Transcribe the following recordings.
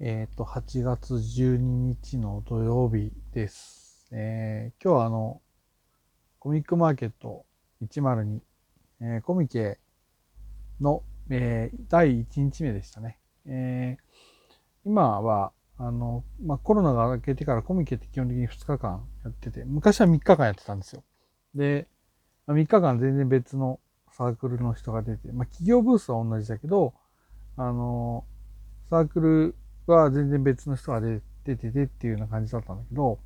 えっ、と、8月12日の土曜日です。えー今日はあの、コミックマーケット102、えーコミケの、えー第1日目でしたね。えー今は、あの、まあ、コロナが明けてからコミケって基本的に2日間やってて、昔は3日間やってたんですよ。で、まあ3日間全然別のサークルの人が出て、まあ、企業ブースは同じだけど、あの、サークルは全然別の人が出ててっていうような感じだったんだけど、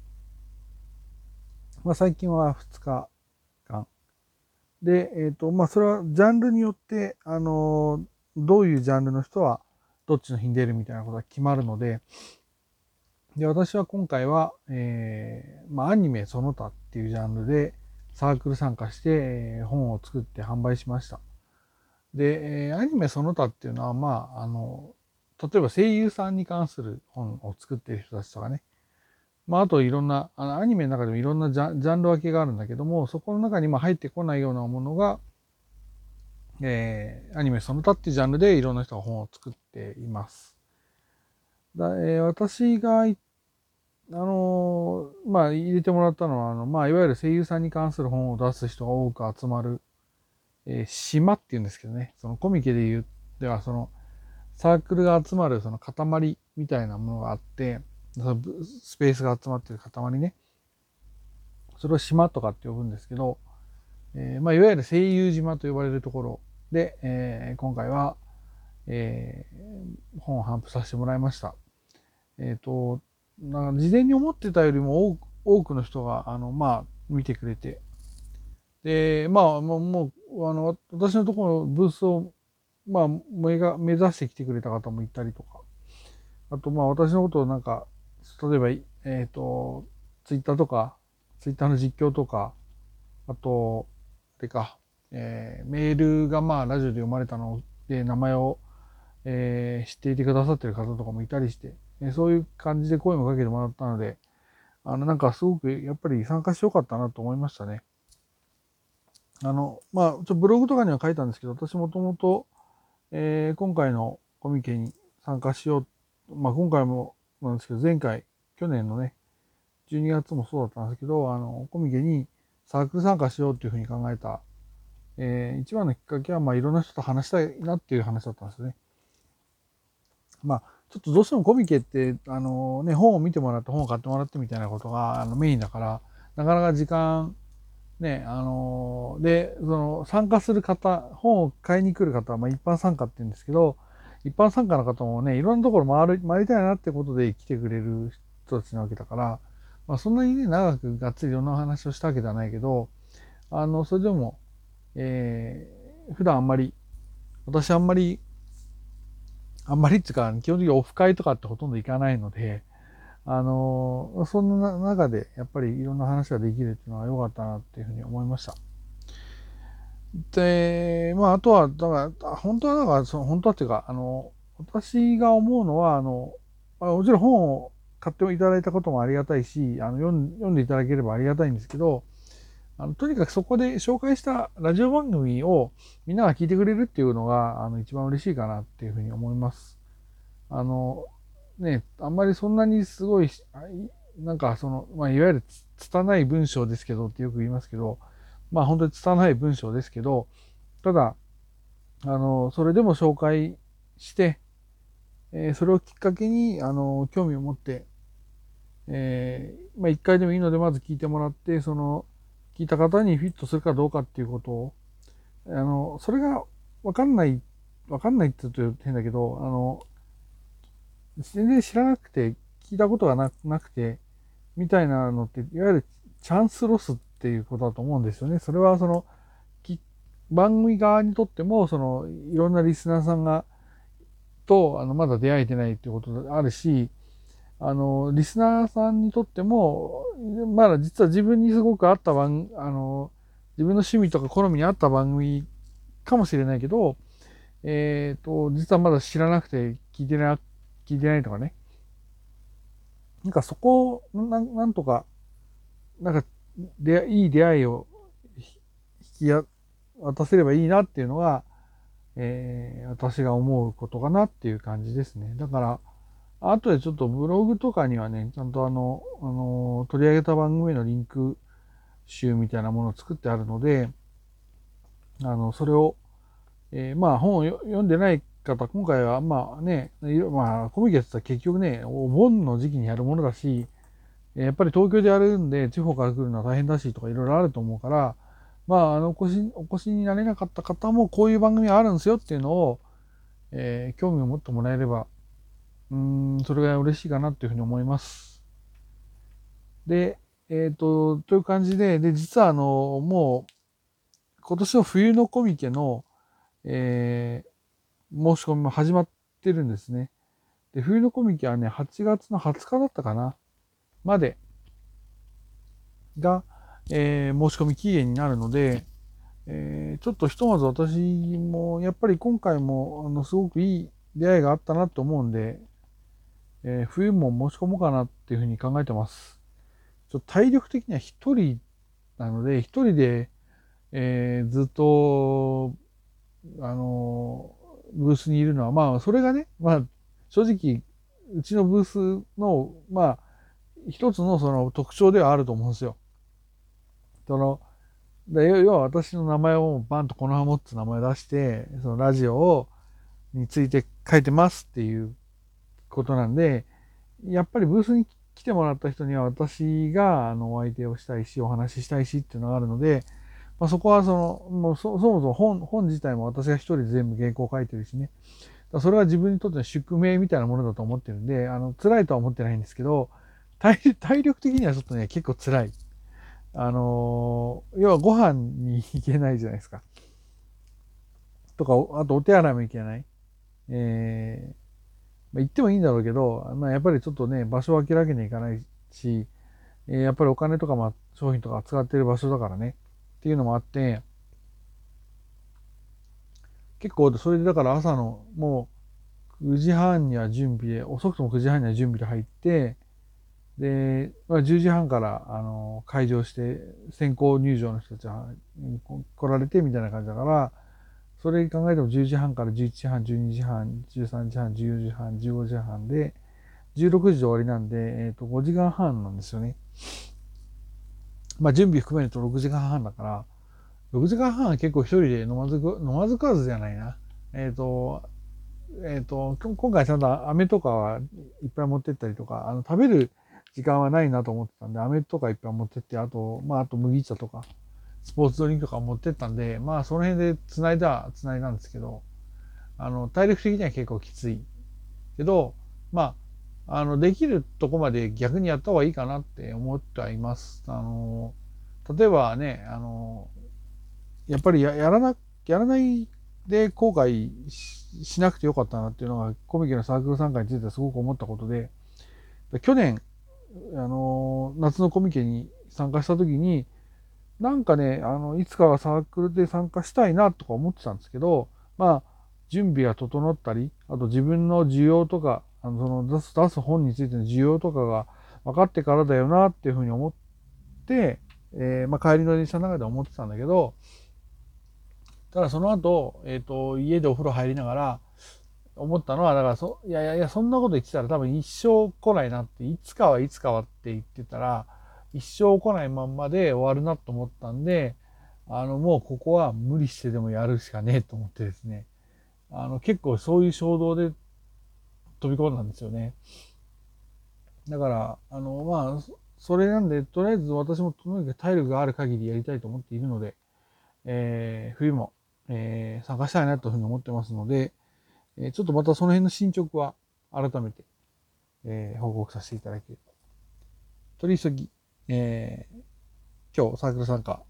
まあ、最近は2日間。で、えっ、と、まあ、それはジャンルによって、あの、どういうジャンルの人はどっちの日に出るみたいなことが決まるので、で、私は今回は、えーまあ、アニメその他っていうジャンルでサークル参加して、えー本を作って販売しました。で、えーアニメその他っていうのは、まあ、あの、例えば声優さんに関する本を作っている人たちとかね。まあ、あといろんな、あのアニメの中でもいろんなジャンル分けがあるんだけども、そこの中にま入ってこないようなものが、えーアニメその他っていうジャンルでいろんな人が本を作っています。だえー私が、あのーまあ、入れてもらったのは、あの、まあ、いわゆる声優さんに関する本を出す人が多く集まる、えー島っていうんですけどね、そのコミケで言う、では、その、サークルが集まるその塊みたいなものがあって、そのスペースが集まってる塊ね。それを島とかって呼ぶんですけど、えーまあ、いわゆる声優島と呼ばれるところで、えー今回は、えー本を頒布させてもらいました。えっ、と、なんか事前に思ってたよりも多く多くの人が、あの、まあ、見てくれて、で、まあ、もう、もうあの、私のところブースをまあ、目が、目指してきてくれた方もいたりとか、あと、まあ、私のことをなんか、例えば、えっ、と、ツイッターとか、ツイッターの実況とか、あと、あれか、えーメールがまあ、ラジオで読まれたので、名前を、えー知っていてくださってる方とかもいたりして、えーそういう感じで声もかけてもらったので、あの、なんかすごく、やっぱり参加してよかったなと思いましたね。あの、まあ、ちょブログとかには書いたんですけど、私もともと、えー今回のコミケに参加しよう。まあ、今回もなんですけど、前回、去年のね、12月もそうだったんですけど、あの、コミケにサークル参加しようっていうふうに考えた、えー一番のきっかけは、まあ、いろんな人と話したいなっていう話だったんですね。まあ、ちょっとどうしてもコミケって、あのね、本を見てもらって、本を買ってもらってみたいなことがあのメインだから、なかなか時間、ね、あので、その参加する方、本を買いに来る方は、まあ、一般参加って言うんですけど、一般参加の方もね、いろんなところ回る、回りたいなってことで来てくれる人たちなわけだから、まあ、そんなにね、長くがっつりいろんな話をしたわけではないけど、あの、それでも、えー普段あんまり、私あんまり、あんまりっていうか、基本的にオフ会とかってほとんど行かないので、あの、そんな中でやっぱりいろんな話ができるっていうのは良かったなっていうふうに思いました。で、まあ、あとは、だから、本当は、だから、その、本当はっていうか、あの、私が思うのは、あの、あもちろん本を買っていただいたこともありがたいし、あの読ん読んでいただければありがたいんですけど、あのとにかくそこで紹介したラジオ番組をみんなが聞いてくれるっていうのが、あの、一番嬉しいかなっていうふうに思います。あの、ね、あんまりそんなにすごい、なんかその、まあ、いわゆるつ拙い文章ですけどってよく言いますけど、まあ本当に拙い文章ですけど、ただ、あの、それでも紹介して、えーそれをきっかけに、あの、興味を持って、えーまあ一回でもいいのでまず聞いてもらって、その、聞いた方にフィットするかどうかっていうことを、あの、それがわかんない、わかんないって言うと変だけど、あの、全然知らなくて、聞いたことがななくて、みたいなのって、いわゆるチャンスロスっていうことだと思うんですよね。それはその、番組側にとっても、その、いろんなリスナーさんが、と、あの、まだ出会えてないっていうことがあるし、あの、リスナーさんにとっても、まだ実は自分にすごく合った番、あの、自分の趣味とか好みに合った番組かもしれないけど、えっ、と、実はまだ知らなくて聞いてない、聞いてないとかね。なんかそこを、なんなんとか、なんか、で、いい出会いを引き渡せればいいなっていうのが、えー私が思うことかなっていう感じですね。だから、あとでちょっとブログとかにはね、ちゃんとあの、あの、取り上げた番組のリンク集みたいなものを作ってあるので、あの、それを、えー、まあ本を読んでない方、今回はまあね、まあコミケって結局ね、お盆の時期にやるものだし、やっぱり東京でやるんで地方から来るのは大変だしとかいろいろあると思うから、まあ、あの、お越し、お越しになれなかった方もこういう番組あるんですよっていうのを、えー、興味を持ってもらえれば、うん、それが嬉しいかなっていうふうに思います。で、えっ、ー、と、という感じで、で、実はあの、もう、今年の冬のコミケの、えー、申し込みも始まってるんですね。で、冬のコミケはね、8月の20日だったかなまでが、えー、申し込み期限になるので、えー、ちょっとひとまず私も、やっぱり今回も、あの、すごくいい出会いがあったなと思うんで、えー、冬も申し込もうかなっていうふうに考えてます。ちょっと体力的には一人なので、一人で、えー、ずっと、あの、ブースにいるのは、まあ、それがね、まあ、正直、うちのブースの、まあ、一つのその特徴ではあると思うんですよ。その、で要は私の名前をバンとこのハモって名前を出して、そのラジオを、について書いてますっていうことなんで、やっぱりブースに来てもらった人には私があのお相手をしたいし、お話ししたいしっていうのがあるので、まあ、そこはその、もうそもそも本本自体も私が一人で全部原稿を書いてるしね。それは自分にとっての宿命みたいなものだと思ってるんで、あの、辛いとは思ってないんですけど、体体力的にはちょっとね、結構辛い。あのー、要はご飯に行けないじゃないですか。とか、あとお手洗いも行けない。えー、まあ、行ってもいいんだろうけど、まあ、やっぱりちょっとね、場所を開けるわけにはいかないし、えー、やっぱりお金とか、まあ、商品とか使ってる場所だからね、っていうのもあって、結構、それでだから朝のもう9時半には準備で、遅くとも9時半には準備で入って、で、まあ、10時半から、あの、会場して、先行入場の人たちは来られてみたいな感じだから、それ考えても10時半から11時半、12時半、13時半、14時半、15時半で、16時で終わりなんで、えっ、ー、と、5時間半なんですよね。まあ、準備含めると6時間半だから、6時間半は結構一人で飲まずく、飲まず食わずじゃないな。えっ、ー、と、えっ、ー、と、今回ちゃんと飴とかはいっぱい持ってったりとか、あの、食べる時間はないなと思ってたんで、飴とかいっぱい持ってって、あと、まあ、あと麦茶とか、スポーツドリンクとか持ってったんで、まあ、その辺で繋いだ、繋いだんですけど、あの、体力的には結構きつい。けど、まあ、あの、できるとこまで逆にやった方がいいかなって思ってはいます。あの、例えばね、あの、やっぱりややらな、やらないで後悔しなくてよかったなっていうのがコミケのサークル参加についてすごく思ったことで、去年、あの、夏のコミケに参加した時に、なんかね、あの、いつかはサークルで参加したいなとか思ってたんですけど、まあ、準備が整ったり、あと自分の需要とか、あの、その出す、出す本についての需要とかが分かってからだよなっていうふうに思って、えー、まあ、帰りの電車の中で思ってたんだけど、ただその後、えっ、ー、と、家でお風呂入りながら、思ったのは、だからそ、いやいやいや、そんなこと言ってたら多分一生来ないなって、いつかはいつかはって言ってたら、一生来ないまんまで終わるなと思ったんで、あの、もうここは無理してでもやるしかねえと思ってですね、あの、結構そういう衝動で飛び込んだんですよね。だから、あの、まあ、それなんで、とりあえず私もとにかく体力がある限りやりたいと思っているので、えー、冬も、えー、参加したいなというふうに思ってますので、えちょっとまたその辺の進捗は改めて、えー、報告させていただけると。取り急ぎ、えー、今日サークル参加、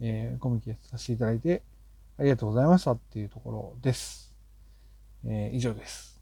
えー、コミュニケートさせていただいてありがとうございましたっていうところです。えー、以上です。